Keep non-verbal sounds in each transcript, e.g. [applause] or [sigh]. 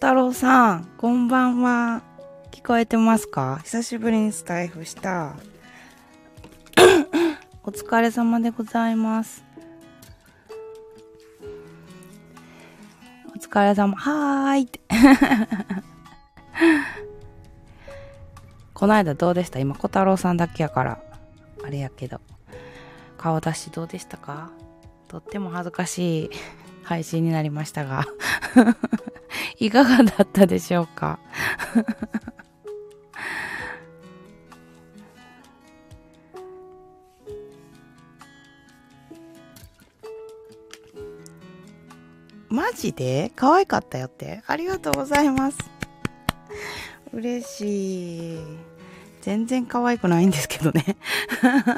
太郎さん、こんばんは。聞こえてますか？久しぶりにスタイフした。[coughs] お疲れ様でございます。お疲れ様。はーいって。[laughs] こないだどうでした？今、小太郎さんだけやから。あれやけど。顔出しどうでしたか？とっても恥ずかしい配信になりましたがいかがだったでしょうか？[laughs] マジで？可愛かったよって？ありがとうございます。嬉しい。全然可愛くないんですけどね。[laughs]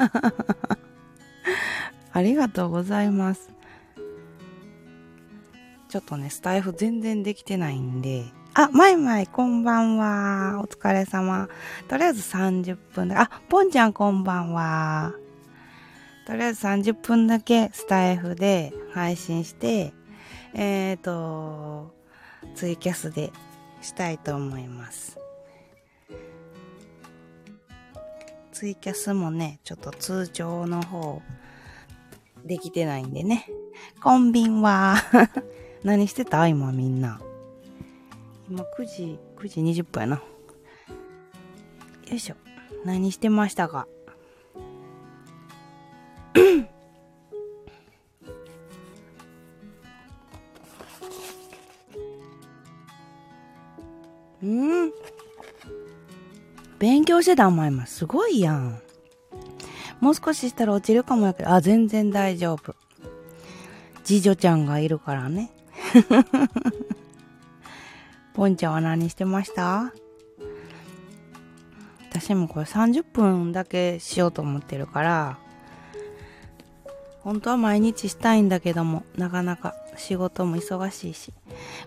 ありがとうございます。ちょっとね、スタイフ全然できてないんで。あ、まいまい、こんばんは。お疲れ様。とりあえず30分だ。あ、ぽんちゃんこんばんは。とりあえず30分だけスタイフで配信して、えっ、ー、と、ツイキャスでしたいと思います。ツイキャスもね、ちょっと通常の方、できてないんでね。こんびんは。何してた今みんな？今9時、9時20分やな。よいしょ。何してましたか？うん勉強してたんま今すごいやん。もう少ししたら落ちるかもやけど、あ、全然大丈夫。次女ちゃんがいるからね。[laughs] ポンちゃんは何してました？私もこれ30分だけしようと思ってるから、本当は毎日したいんだけども、なかなか仕事も忙しいし。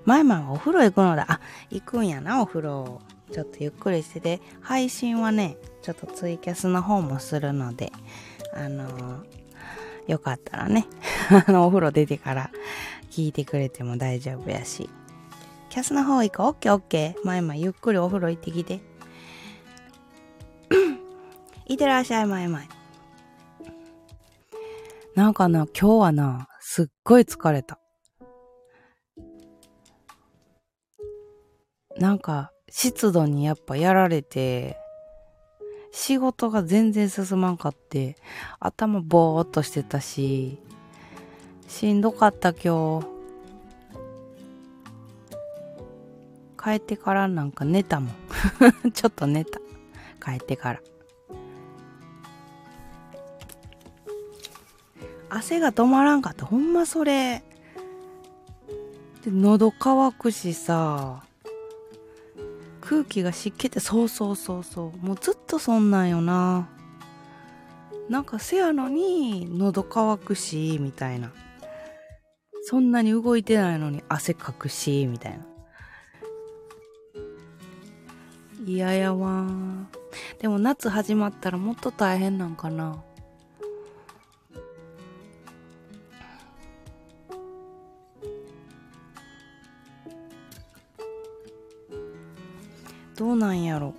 前々はお風呂行くのだ。あ、行くんやな、お風呂。ちょっとゆっくりしてて、配信はね、ちょっとツイキャスの方もするので、あのー、よかったらね、[laughs] あの、お風呂出てから聞いてくれても大丈夫やし。キャスの方行こう。オッケーオッケー。まいまいゆっくりお風呂行ってきて。[coughs] いってらっしゃい、まいまい。なんかな、今日はな、すっごい疲れた。なんか、湿度にやっぱやられて、仕事が全然進まんかって、頭ぼーっとしてたし、しんどかった今日。帰ってからなんか寝たもん。[laughs] ちょっと寝た。帰ってから。汗が止まらんかった。ほんまそれ。で、喉乾くしさ。空気が湿気って、そうそうそうそう。もうずっとそんなんよな。なんかせやのに喉乾くし、みたいな。そんなに動いてないのに汗かくし、みたいな。嫌やわでも夏始まったらもっと大変なんかな。どうなんやろ。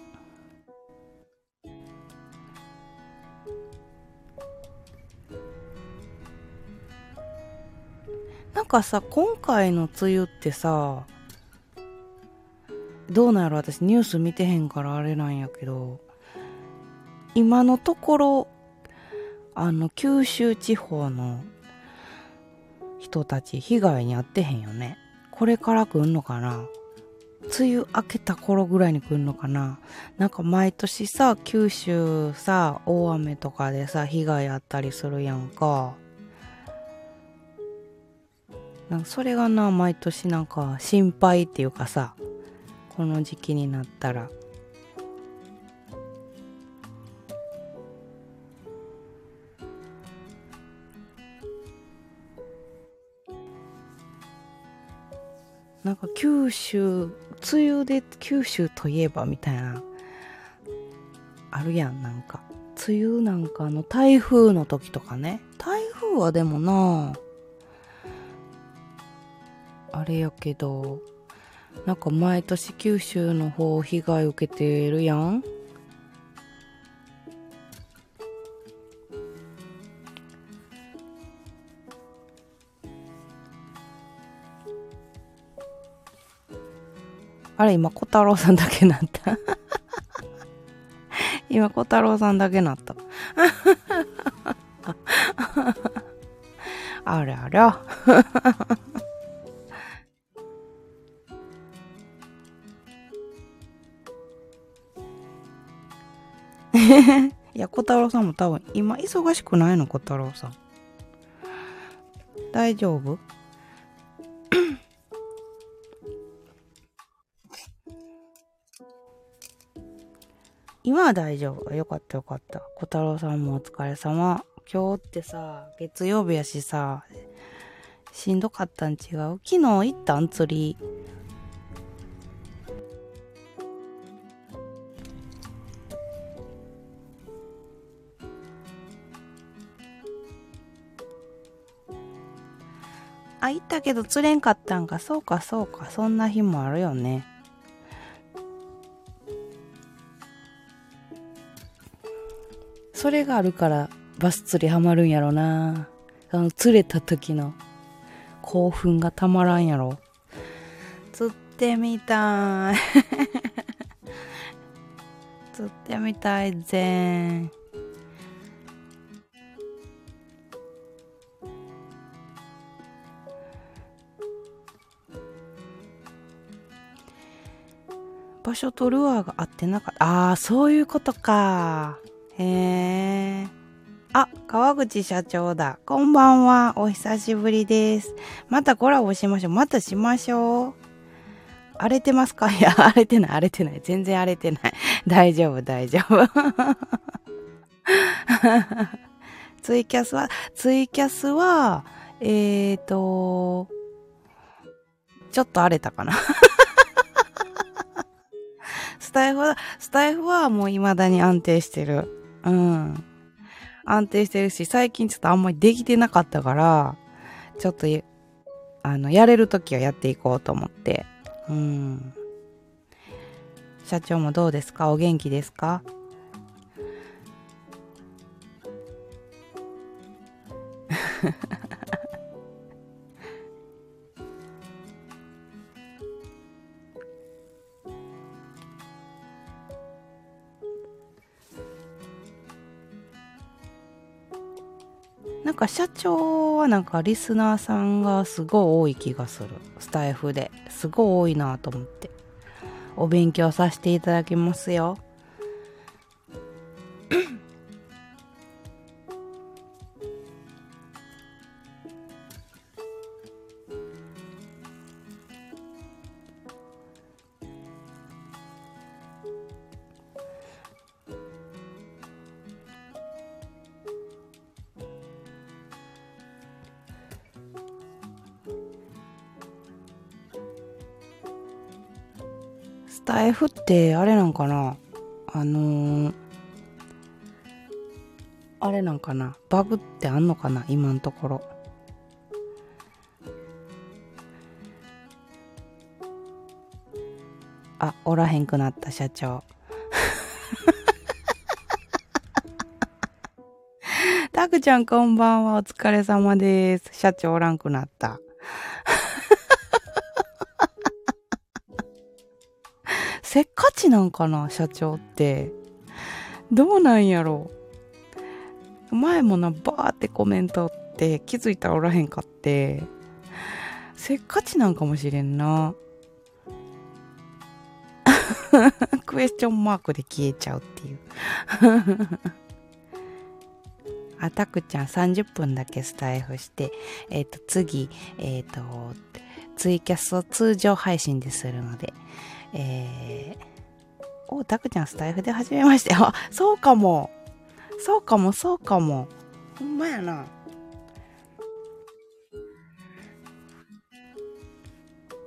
かさ今回の梅雨ってさどうなんやろ私ニュース見てへんからあれなんやけど、今のところ、あの、九州地方の人たち被害に遭ってへんよね。これから来んのかな梅雨明けた頃ぐらいに来んのかななんか毎年さ、九州さ、大雨とかでさ、被害あったりするやんか。なんかそれがな、毎年なんか心配っていうかさ、この時期になったら。なんか九州梅雨で九州といえばみたいなあるやんなんか。梅雨なんかの台風の時とかね。台風はでもなああれやけどなんか毎年九州の方被害受けてるやん？あれ今小太郎さんだけなった？[laughs] 今小太郎さんだけなった。[laughs] あれありいや、小太郎さんも多分、今忙しくないの、小太郎さん。大丈夫？[coughs] 今は大丈夫。よかったよかった。小太郎さんもお疲れ様。今日ってさ、月曜日やしさ、しんどかったん違う？昨日行ったん釣り。あ、行ったけど釣れんかったんか。そうか、そうか。そんな日もあるよね。それがあるからバス釣りハマるんやろな。あの、釣れた時の興奮がたまらんやろ。釣ってみたい。[laughs] 釣ってみたいぜん。場所とルアーが合ってなかった。ああ、そういうことか。へえ。あ、川口社長だ。こんばんは。お久しぶりです。またコラボしましょう。またしましょう。荒れてますか？[laughs] いや、荒れてない、荒れてない。全然荒れてない。[laughs] 大丈夫、大丈夫。[laughs] ツイキャスは、ツイキャスは、えーと、ちょっと荒れたかな。スタイフは、スタイフはもう未だに安定してる。うん。安定してるし、最近ちょっとあんまりできてなかったから、ちょっと、あの、やれるときはやっていこうと思って。うん。社長もどうですか？お元気ですか？[laughs] なんか社長はなんかリスナーさんがすごい多い気がする。スタイフですごい多いなと思って。お勉強させていただきますよ。ってあれなんかなあのー、あれなんかなバグってあんのかな今のところ。あ、おらへんくなった社長。たくちゃんこんばんは。お疲れ様です。社長おらんくなった。せっかちなんかな社長って。どうなんやろう。前もな、バーってコメントって気づいたらおらへんかって、せっかちなんかもしれんな。[laughs] クエスチョンマークで消えちゃうっていう。[laughs] あ、たくちゃん30分だけスタイフして、えっ、ー、と、次、えっ、ー、と、ツイキャスを通常配信でするので、えー、お、たくちゃんスタイフで始めましたよ。[laughs] そうかも。そうかも、そうかも。ほんまやな。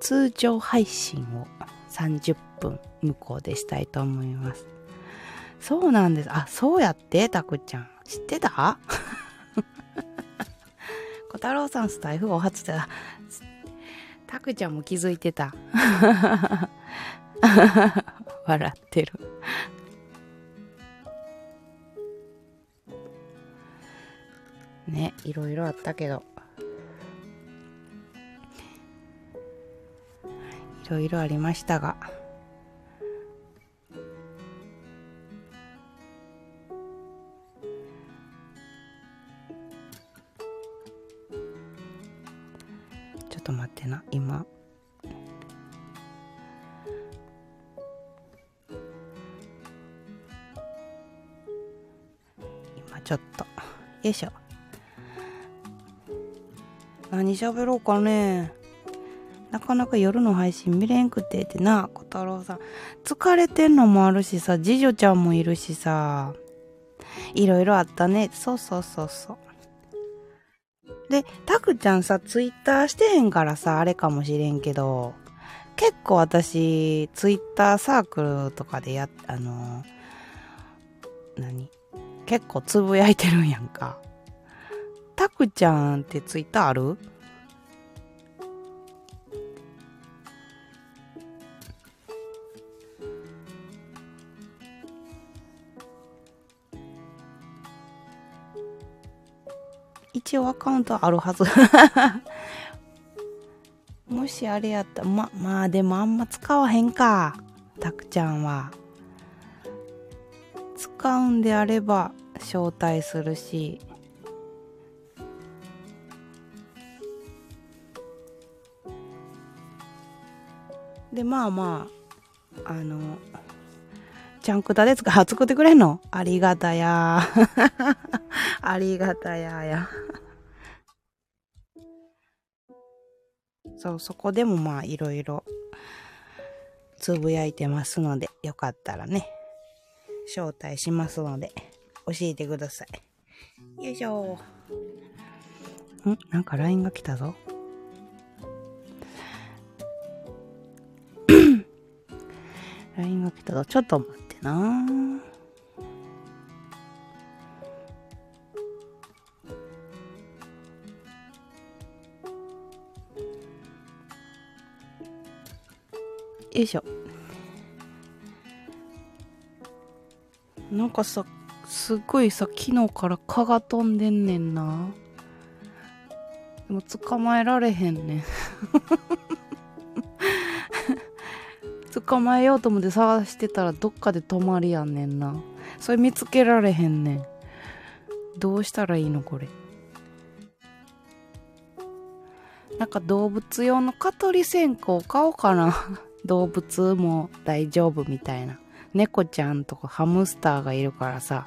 通常配信を30分向こうでしたいと思います。そうなんです。あ、そうやって、たくちゃん。知ってた？[laughs] 小太郎さんスタイフお初で、たくちゃんも気づいてた。[laughs] 笑ってる。ね、いろいろあったけど。いろいろありましたが。よいしょ。何喋ろうかね。なかなか夜の配信見れんくてってな、小太郎さん。疲れてんのもあるしさ、次女ちゃんもいるしさ。いろいろあったね。そうそうそうそう。で、たくちゃんさ、ツイッターしてへんからさ、あれかもしれんけど、結構私、ツイッターサークルとかでや、あの何？結構つぶやいてるんやんか。たくちゃんってツイッターある？一応アカウントあるはず。[laughs] もしあれやったらままあでもあんま使わへんか。たくちゃんは。使うんであれば招待するし。でまあまああのちゃんくたでつか作ってくれんの？ありがたや。[laughs] ありがたやや。そうそこでもまあいろいろつぶやいてますのでよかったらね。招待しますので教えてください。よいしょ。ん？なんか LINE が来たぞ。[coughs] LINE が来たぞ。ちょっと待ってな。よいしょ。なんかさすごいさ昨日から蚊が飛んでんねんな。でも捕まえられへんねん。[laughs] 捕まえようと思って探してたらどっかで止まりやんねんな。それ見つけられへんねん。どうしたらいいのこれ。なんか動物用の蚊取り線香買おうかな。[laughs] 動物も大丈夫みたいな。猫ちゃんとかハムスターがいるからさ。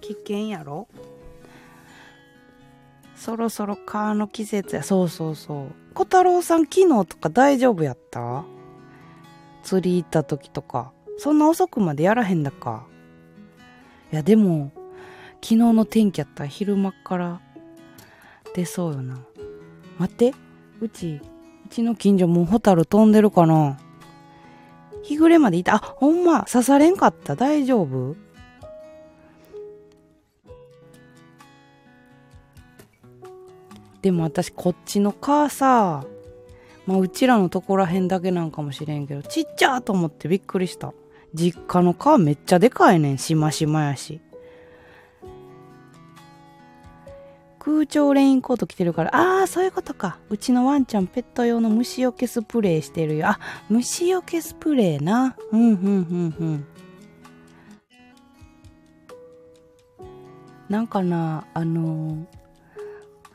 危険やろ？そろそろ蚊の季節や。そうそうそう。小太郎さん昨日とか大丈夫やった？釣り行った時とか。そんな遅くまでやらへんだか。いやでも昨日の天気やったら昼間から出そうよな。待って。うちうちの近所もうホタル飛んでるかな。日暮れまでいた。あほんま刺されんかった。大丈夫？でも私こっちのカーさまあうちらのとこらへんだけなんかもしれんけどちっちゃーと思ってびっくりした。実家のカーめっちゃでかいねん。しましまやし。空調レインコート着てるから。ああそういうことか。うちのワンちゃんペット用の虫除けスプレーしてるよ。あ虫除けスプレーな。うんうんうんうん。なんかなあのー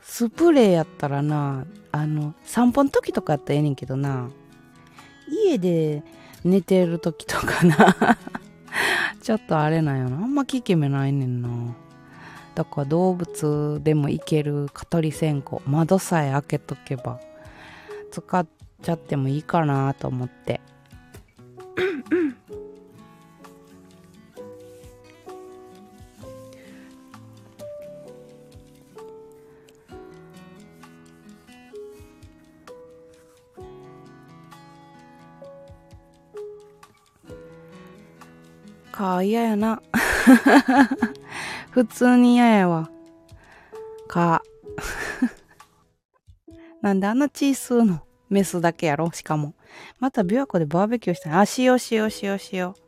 スプレーやったらなあの散歩の時とかやったらええねんけどな。家で寝てる時とかな。[laughs] ちょっとあれなんよな。あんま効き目ないねんな。だから動物でもいける蚊取り線香窓さえ開けとけば使っちゃってもいいかなと思って。か嫌やな。普通に嫌やわか。[laughs] なんであんな小数のメスだけやろ？しかも。また琵琶湖でバーベキューしたい。あ、しようしようしようしよう。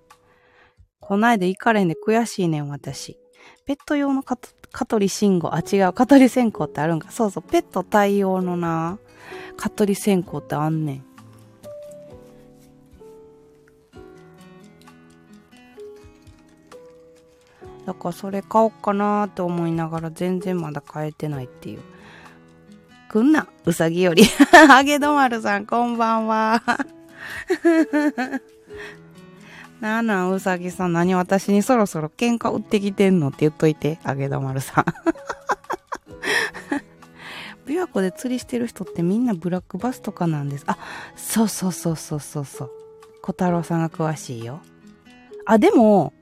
こないで行かれんで悔しいねん、私。ペット用のカト蚊取り信号。あ、違う。蚊取り線香ってあるんか。そうそう。ペット対応のな、蚊取り線香ってあんねん。だからそれ買おうかなって思いながら全然まだ買えてないっていう。くんな、うさぎより。あげどまるさん、こんばんは。[laughs] なんなん、うさぎさん、何私にそろそろ喧嘩売ってきてんのって言っといて、あげどまるさん。[laughs] 琵琶湖で釣りしてる人ってみんなブラックバスとかなんです。あ、そうそうそうそうそうそう。小太郎さんが詳しいよ。あ、でも、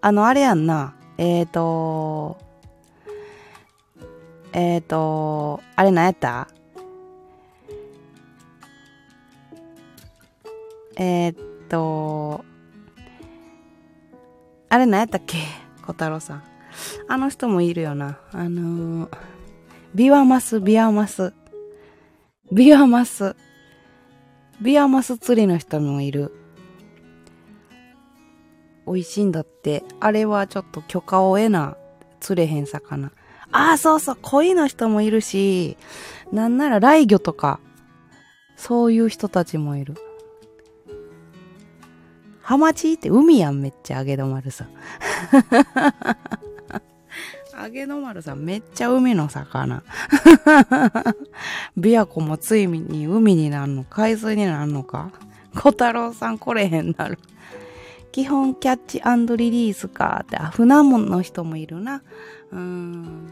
あの、あれやんな。えっ、ー、と、えっ、ー、と、あれ何やった？えっ、ー、と、あれ何やったっけ？小太郎さん。あの人もいるよな。あの、ビワマス、ビワマス。ビワマス。ビワマス釣りの人もいる。美味しいんだって。あれはちょっと許可を得な釣れへん魚。ああ、そうそう、恋の人もいるし、なんなら雷魚とか、そういう人たちもいる。ハマチって海やん、めっちゃ、あげどまるさん。あげどまるさん、めっちゃ海の魚。[laughs] 琵琶湖もついに海になるの、海水になるのか小太郎さん来れへんなる。基本キャッチリリースかって、あ、船もの人もいるな。うん。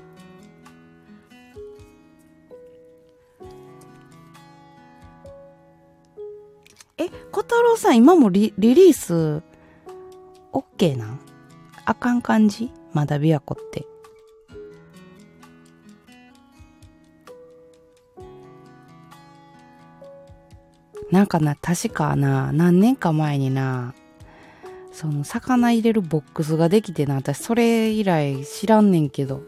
え、小太郎さん今もリリリース、オッケーなあかん感じ？まだ琵琶湖って。なんかな、確かな、何年か前にな、その魚入れるボックスができてな、私それ以来知らんねんけど。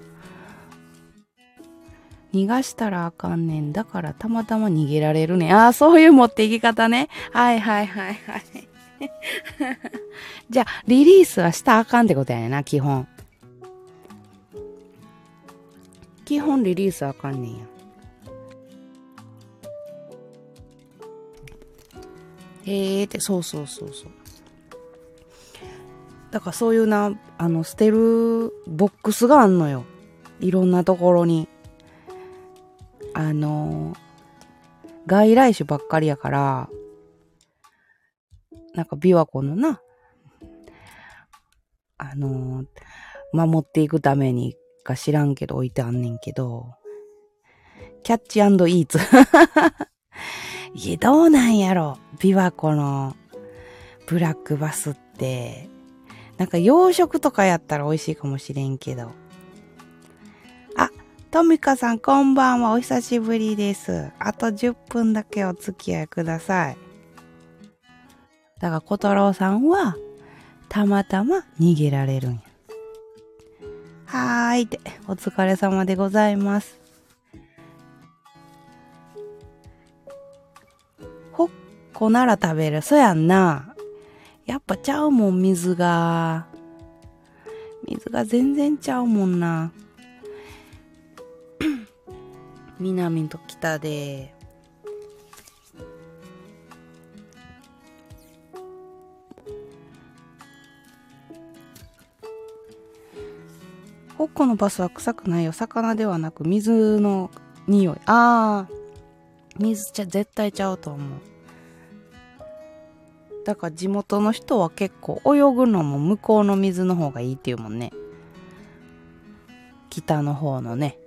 逃がしたらあかんねん。だからたまたま逃げられるねん。ああ、そういう持っていき方ね。はいはいはいはい。[laughs] じゃあ、リリースはしたらあかんってことやねんな、基本。基本リリースあかんねんや。へえって、そうそうそうそう。だからそういうな、あの、捨てるボックスがあんのよ。いろんなところに。あの、外来種ばっかりやから、なんか琵琶湖のな、あの、守っていくためにか知らんけど置いてあんねんけど、キャッチイーツ。いや、どうなんやろ琵琶湖のブラックバスって。なんか洋食とかやったら美味しいかもしれんけど。あ、トミカさんこんばんは。お久しぶりです。あと10分だけお付き合いください。だから小太郎さんは、たまたま逃げられるんや。はーいって、お疲れ様でございます。ほっこなら食べる。そやんな。やっぱちゃうもん、水が。水が全然ちゃうもんな。[coughs] 南と北で。北のバスは臭くないよ。魚ではなく水の匂い。ああ。水ちゃ絶対ちゃうと思う。だから地元の人は結構泳ぐのも向こうの水の方がいいっていうもんね。北の方のね。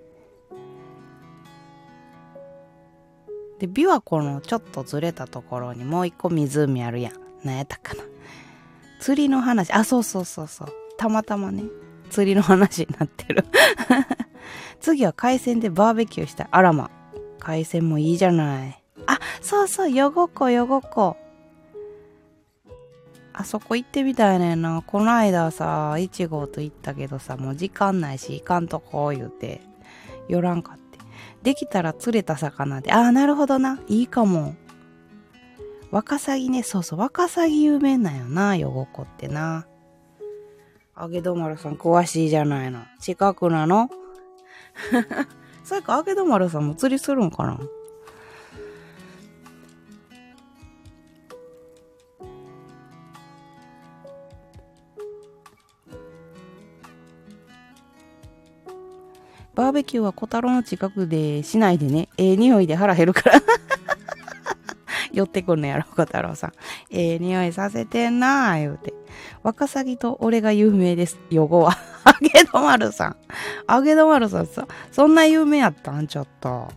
で、琵琶湖のちょっとずれたところにもう一個湖あるやん。何やったかな。釣りの話。あ、そうそうそうそう。たまたまね、釣りの話になってる。[laughs] 次は海鮮でバーベキューしたい。あらま。海鮮もいいじゃない。あ、そうそう、よごこよごこ。あそこ行ってみたいねんな。この間さ、1号と行ったけどさ、もう時間ないし、行かんとこ言うて、寄らんかって。できたら釣れた魚で。ああ、なるほどな。いいかも。ワカサギね。そうそう。ワカサギ有名なんよな。ヨゴコってな。あげどまるさん詳しいじゃないの。近くなの？[laughs] それか、あげどまるさんも釣りするんかな？バーベキューは小太郎の近くでしないでね。ええ匂いで腹減るから。[laughs] 寄ってくんのやろ、小太郎さん。ええ匂いさせてんなあ、言うて。ワカサギと俺が有名です。ヨゴは。あげどまるさん。あげどまるさんさ、そんな有名やったん？ちょっと。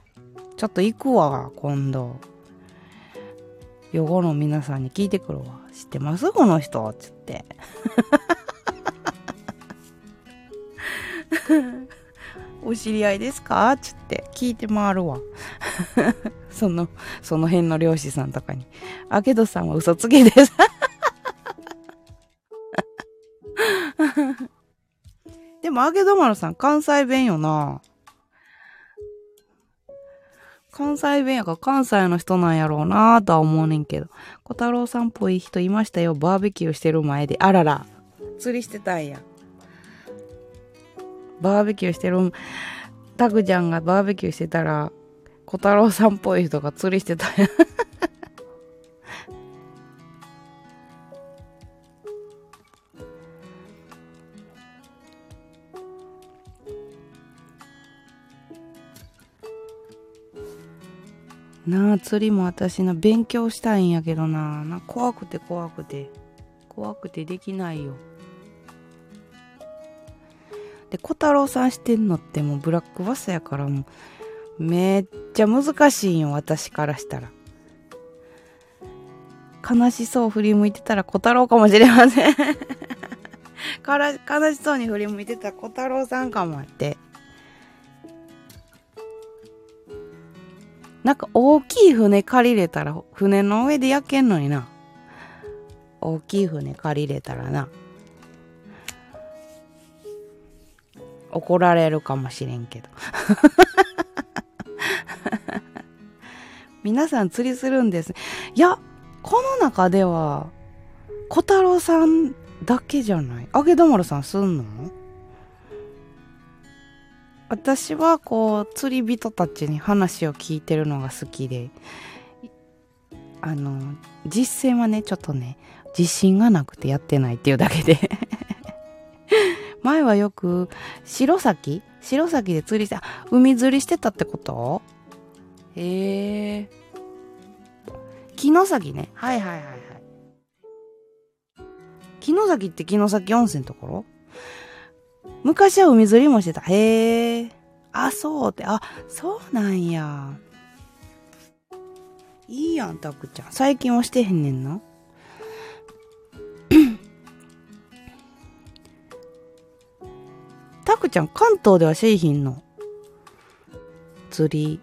ちょっと行くわ、今度。ヨゴの皆さんに聞いてくるわ。知ってます？この人つって。[laughs] お知り合いですか？つって聞いて回るわ。[laughs] その、その辺の漁師さんとかに。あけどさんは嘘つきです。[laughs] でも、あげどまるさん、関西弁よな。関西弁やから関西の人なんやろうなとは思うねんけど。小太郎さんっぽい人いましたよ。バーベキューしてる前で。あらら。釣りしてたんや。バーベキューしてる、タクちゃんがバーベキューしてたら、小太郎さんっぽい人が釣りしてたや。[laughs] なあ、釣りも私な、勉強したいんやけどな。な怖くて怖くて。怖くてできないよ。で、小太郎さんしてんのってもうブラックバスやからもう、めっちゃ難しいんよ、私からしたら。悲しそう振り向いてたら小太郎かもしれません [laughs] から悲しそうに振り向いてたら小太郎さんかもって。なんか大きい船借りれたら船の上で焼けんのにな。大きい船借りれたらな。怒られるかもしれんけど。[laughs] 皆さん釣りするんです。いや、この中では、小太郎さんだけじゃない？揚げ玉さんすんの？私はこう釣り人たちに話を聞いてるのが好きであの実践はねちょっとね自信がなくてやってないっていうだけで前はよく白崎？白崎で釣りして海釣りしてたってこと？へえ城崎ねはいはいはいはい城崎って城崎温泉のところ？昔は海釣りもしてた。へえ。あ、そうって、あ、そうなんや。いいやん、たくちゃん。最近はしてへんねんな。たくちゃん、関東では製品の釣り。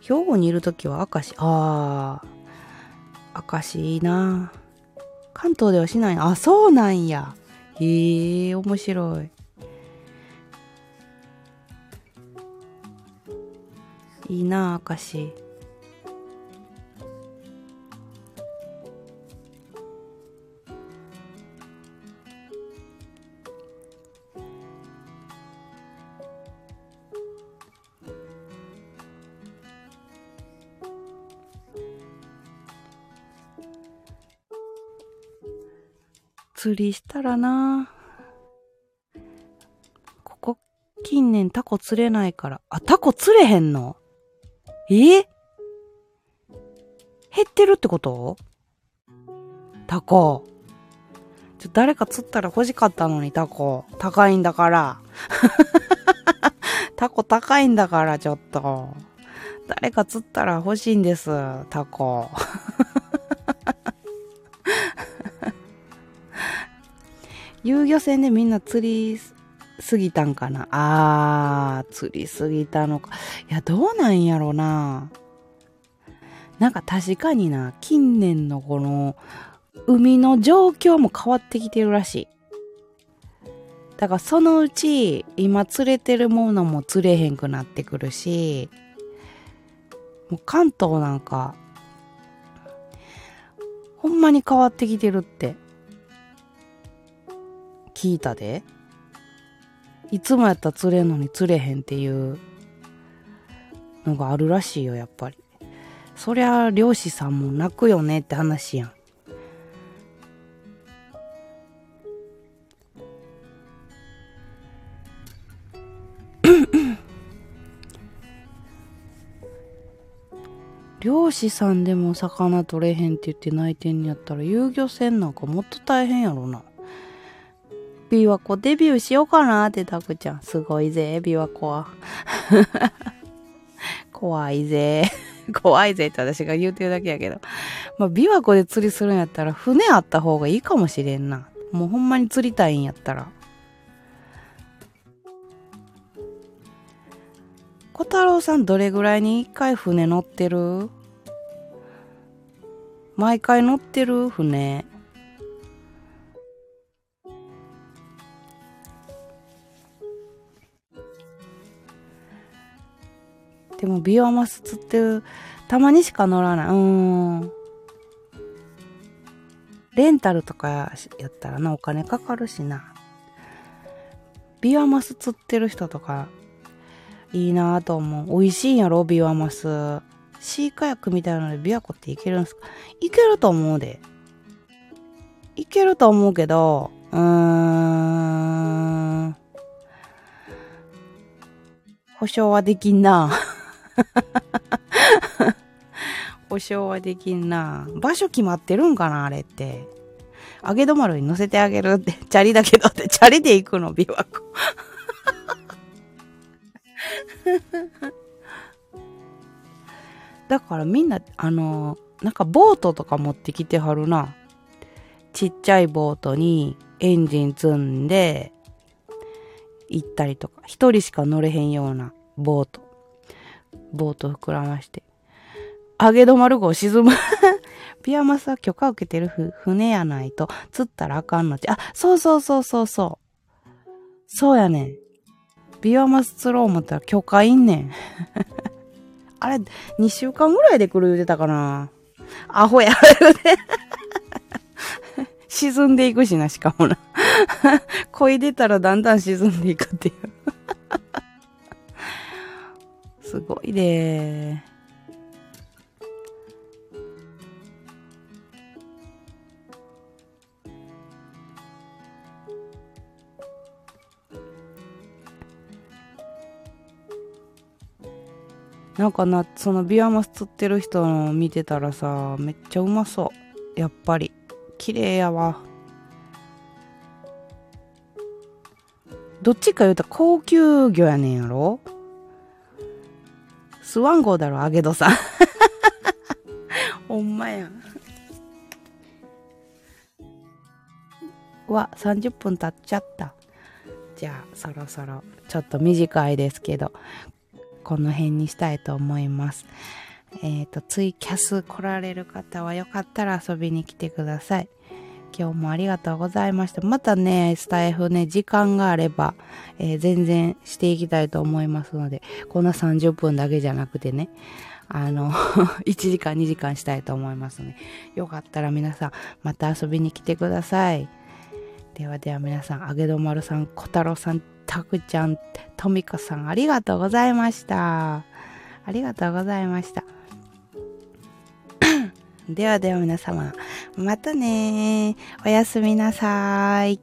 兵庫にいるときは明石、ああ。明石いいな。関東ではしないあそうなんや。へえ面白い。いいな明石。釣りしたらなここ近年タコ釣れないから。あ、タコ釣れへんの？え？減ってるってこと？タコ。ちょ、誰か釣ったら欲しかったのにタコ。高いんだから。[laughs] タコ高いんだからちょっと。誰か釣ったら欲しいんです、タコ。遊漁船でみんな釣りすぎたんかな？あー、釣りすぎたのか。いや、どうなんやろな。なんか確かにな、近年のこの海の状況も変わってきてるらしい。だからそのうち今釣れてるものも釣れへんくなってくるし、もう関東なんか、ほんまに変わってきてるって、聞いたで。いつもやったら釣れんのに釣れへんっていうのがあるらしいよ、やっぱり。そりゃ漁師さんも泣くよねって話やん。[coughs] 漁師さんでも魚取れへんって言って泣いてんやったら遊漁船なんかもっと大変やろな。琵琶湖デビューしようかなってタクちゃん。すごいぜ、琵琶湖は。[laughs] 怖いぜ。[laughs] 怖いぜって私が言うてるだけやけど。まあ、琵琶湖で釣りするんやったら船あった方がいいかもしれんな。もうほんまに釣りたいんやったら。小太郎さんどれぐらいに一回船乗ってる？毎回乗ってる？船。でもビワマス釣ってる、たまにしか乗らない。うん。レンタルとかやったらな、お金かかるしな。ビワマス釣ってる人とか、いいなぁと思う。美味しいんやろ、ビワマス。シーカヤックみたいなので琵琶湖って行けるんすか？行けると思うで。行けると思うけど、うーん。保証はできんな。保証はできんな。場所決まってるんかなあれって。揚げ止まるに乗せてあげるって。チャリだけどって、チャリで行くの、琵琶湖。[laughs] だからみんな、あの、なんかボートとか持ってきてはるな。ちっちゃいボートにエンジン積んで行ったりとか、一人しか乗れへんようなボート。ボート膨らまして。揚げ止まる号沈む [laughs] ピアマスは許可受けてる船やないと釣ったらあかんのち。あ、そうそうそうそうそう。そうやねん。ビワマス釣ろう思ったら許可いんねん。[laughs] あれ、2週間ぐらいで来る言うてたかな。アホや、[laughs] 沈んでいくしな、しかもな。恋出たらだんだん沈んでいくっていう。すごいねなんかな、そのビワマス釣ってる人の見てたらさ、めっちゃうまそう。やっぱり。綺麗やわ。どっちか言うと高級魚やねんやろ？スワン号だろ、アゲドさん。ほんまやん。うわ、30分経っちゃった。じゃあ、そろそろ、ちょっと短いですけど、この辺にしたいと思います。えっ、ー、と、ツイキャス来られる方はよかったら遊びに来てください。今日もありがとうございました。またね、スタイフね、時間があれば、えー、全然していきたいと思いますので、こんな30分だけじゃなくてね、あの、[laughs] 1時間2時間したいと思いますので、よかったら皆さん、また遊びに来てください。ではでは皆さん、あげどまるさん、小太郎さん、たくちゃん、とみこさん、ありがとうございました。ありがとうございました。ではでは皆様、またねおやすみなさい。